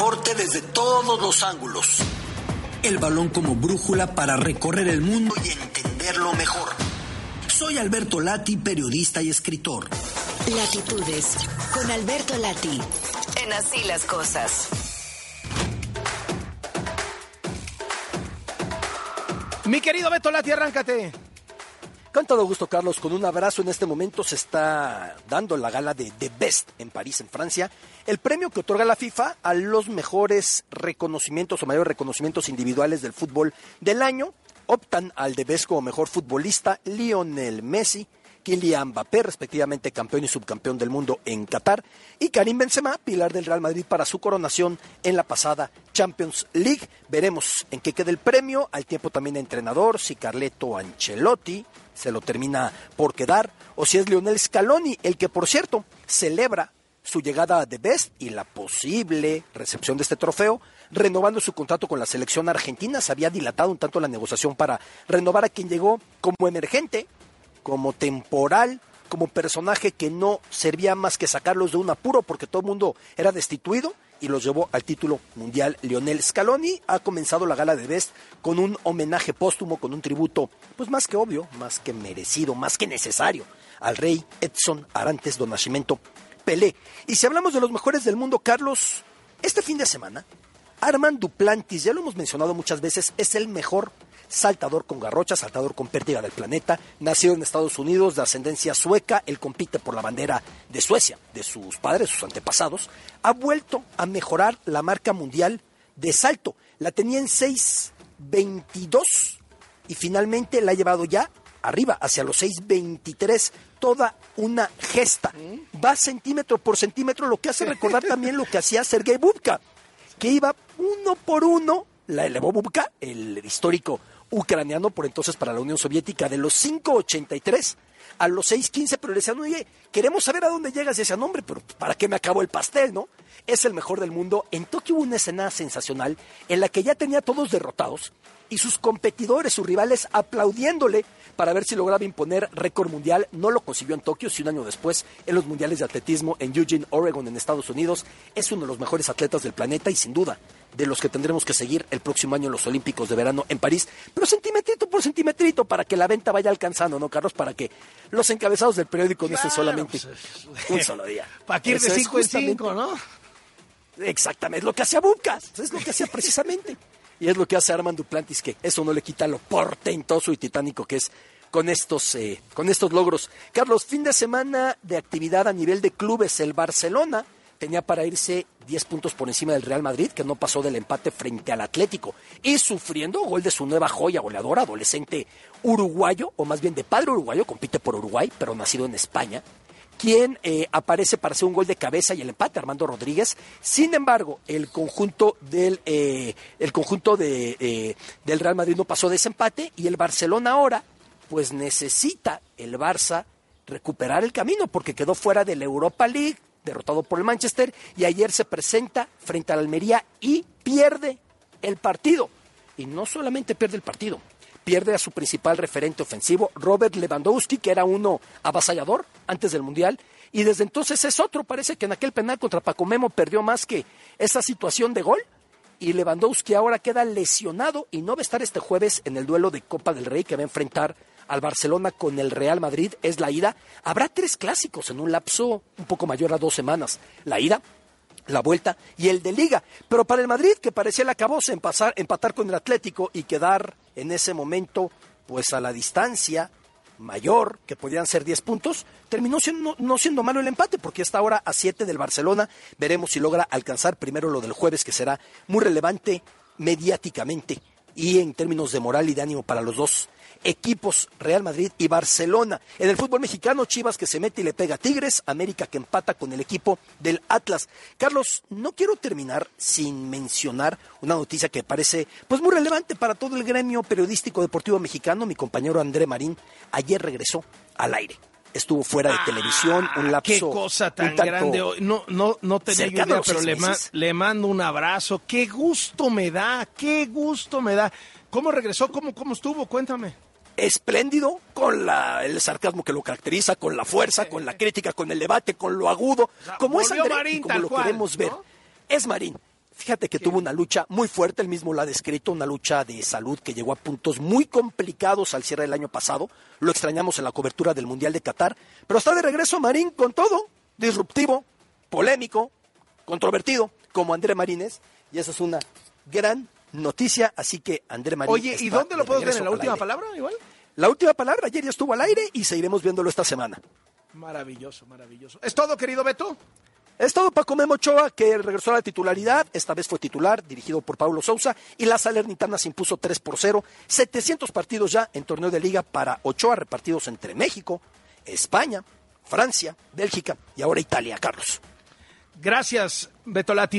deporte desde todos los ángulos. El balón como brújula para recorrer el mundo y entenderlo mejor. Soy Alberto Lati, periodista y escritor. Latitudes, con Alberto Lati, en Así las Cosas. Mi querido Beto Lati, arráncate. Con gusto, Carlos, con un abrazo. En este momento se está dando la gala de The Best en París, en Francia, el premio que otorga la FIFA a los mejores reconocimientos o mayores reconocimientos individuales del fútbol del año. Optan al The Best como mejor futbolista Lionel Messi, Kylian Mbappé, respectivamente campeón y subcampeón del mundo en Qatar, y Karim Benzema, pilar del Real Madrid para su coronación en la pasada Champions League. Veremos en qué queda el premio, al tiempo también entrenador, si Carleto Ancelotti se lo termina por quedar, o si es Lionel Scaloni, el que por cierto celebra su llegada a The Best y la posible recepción de este trofeo, renovando su contrato con la selección argentina. Se había dilatado un tanto la negociación para renovar a quien llegó como emergente, como temporal, como personaje que no servía más que sacarlos de un apuro porque todo el mundo era destituido y los llevó al título mundial. Lionel Scaloni ha comenzado la gala de Best con un homenaje póstumo, con un tributo, pues más que obvio, más que merecido, más que necesario, al rey Edson Arantes do Nascimento Pelé. Y si hablamos de los mejores del mundo, Carlos, este fin de semana, Armand Duplantis, ya lo hemos mencionado muchas veces, es el mejor saltador con garrocha, saltador con pértiga del planeta, nacido en Estados Unidos, de ascendencia sueca, él compite por la bandera de Suecia, de sus padres, sus antepasados, ha vuelto a mejorar la marca mundial de salto. La tenía en 6.22 y finalmente la ha llevado ya arriba, hacia los 6.23, toda una gesta. Va centímetro por centímetro, lo que hace recordar también lo que hacía Sergei Bubka, que iba uno por uno, la elevó Bubka, el histórico ucraniano por entonces para la Unión Soviética de los 5.83 a los 6.15, pero le decían, oye, queremos saber a dónde llegas. Y decía, no, hombre, pero ¿para qué me acabo el pastel, no? Es el mejor del mundo. En Tokio hubo una escena sensacional en la que ya tenía todos derrotados y sus competidores, sus rivales, aplaudiéndole para ver si lograba imponer récord mundial. No lo consiguió en Tokio, si un año después, en los mundiales de atletismo en Eugene, Oregon, en Estados Unidos. Es uno de los mejores atletas del planeta y sin duda de los que tendremos que seguir el próximo año en los Olímpicos de verano en París, pero centimetrito por centimetrito para que la venta vaya alcanzando, ¿no, Carlos? Para que los encabezados del periódico no estén solamente pues, un solo día. Para que ir de Eso es 5 en justamente- 5, ¿no? Exactamente, es lo que hacía Bucas, es lo que hacía precisamente. Y es lo que hace Armand Duplantis, que eso no le quita lo portentoso y titánico que es con estos, eh, con estos logros. Carlos, fin de semana de actividad a nivel de clubes. El Barcelona tenía para irse 10 puntos por encima del Real Madrid, que no pasó del empate frente al Atlético. Y sufriendo gol de su nueva joya goleadora, adolescente uruguayo, o más bien de padre uruguayo, compite por Uruguay, pero nacido en España quien eh, aparece para hacer un gol de cabeza y el empate, Armando Rodríguez. Sin embargo, el conjunto del, eh, el conjunto de, eh, del Real Madrid no pasó de ese empate y el Barcelona ahora, pues necesita el Barça recuperar el camino porque quedó fuera de la Europa League, derrotado por el Manchester, y ayer se presenta frente al Almería y pierde el partido. Y no solamente pierde el partido, pierde a su principal referente ofensivo, Robert Lewandowski, que era uno avasallador antes del Mundial, y desde entonces es otro. Parece que en aquel penal contra Paco Memo perdió más que esa situación de gol. Y Lewandowski ahora queda lesionado y no va a estar este jueves en el duelo de Copa del Rey que va a enfrentar al Barcelona con el Real Madrid. Es la ida. Habrá tres clásicos en un lapso un poco mayor a dos semanas. La ida, la vuelta y el de liga. Pero para el Madrid, que parecía el acabose en pasar, empatar con el Atlético y quedar en ese momento pues a la distancia mayor, que podían ser 10 puntos, terminó siendo, no siendo malo el empate, porque está ahora a 7 del Barcelona. Veremos si logra alcanzar primero lo del jueves, que será muy relevante mediáticamente y en términos de moral y de ánimo para los dos equipos Real Madrid y Barcelona. En el fútbol mexicano, Chivas que se mete y le pega a Tigres, América que empata con el equipo del Atlas. Carlos, no quiero terminar sin mencionar una noticia que parece pues muy relevante para todo el gremio periodístico deportivo mexicano. Mi compañero André Marín ayer regresó al aire. Estuvo fuera de televisión un lapso. Ah, Qué cosa tan grande. hoy. No, no, no tenía idea, pero le, ma- le mando un abrazo. Qué gusto me da, qué gusto me da. ¿Cómo regresó? ¿Cómo, cómo estuvo? Cuéntame. espléndido, con la, el sarcasmo que lo caracteriza, con la fuerza, con la crítica, con el debate, con lo agudo, sea, como es André Marín y como lo cual, queremos ver. ¿no? Es Marín. Fíjate que tuvo una lucha muy fuerte, él mismo lo ha descrito, una lucha de salud que llegó a puntos muy complicados al cierre del año pasado. Lo extrañamos en la cobertura del Mundial de Qatar, pero está de regreso Marín con todo, disruptivo, polémico, controvertido, como André Marínez, y esa es una gran noticia, así que André Marín. Oye, ¿y dónde lo puedo ver? ¿En la última palabra igual? La última palabra, ayer ya estuvo al aire y seguiremos viéndolo esta semana. Maravilloso, maravilloso. ¿Es todo, querido Beto? Es todo Paco Memo Ochoa, que regresó a la titularidad. Esta vez fue titular, dirigido por Pablo Sousa. Y la Salernitana se impuso 3 por 0. 700 partidos ya en torneo de liga para Ochoa, repartidos entre México, España, Francia, Bélgica y ahora Italia, Carlos. Gracias, Betolati.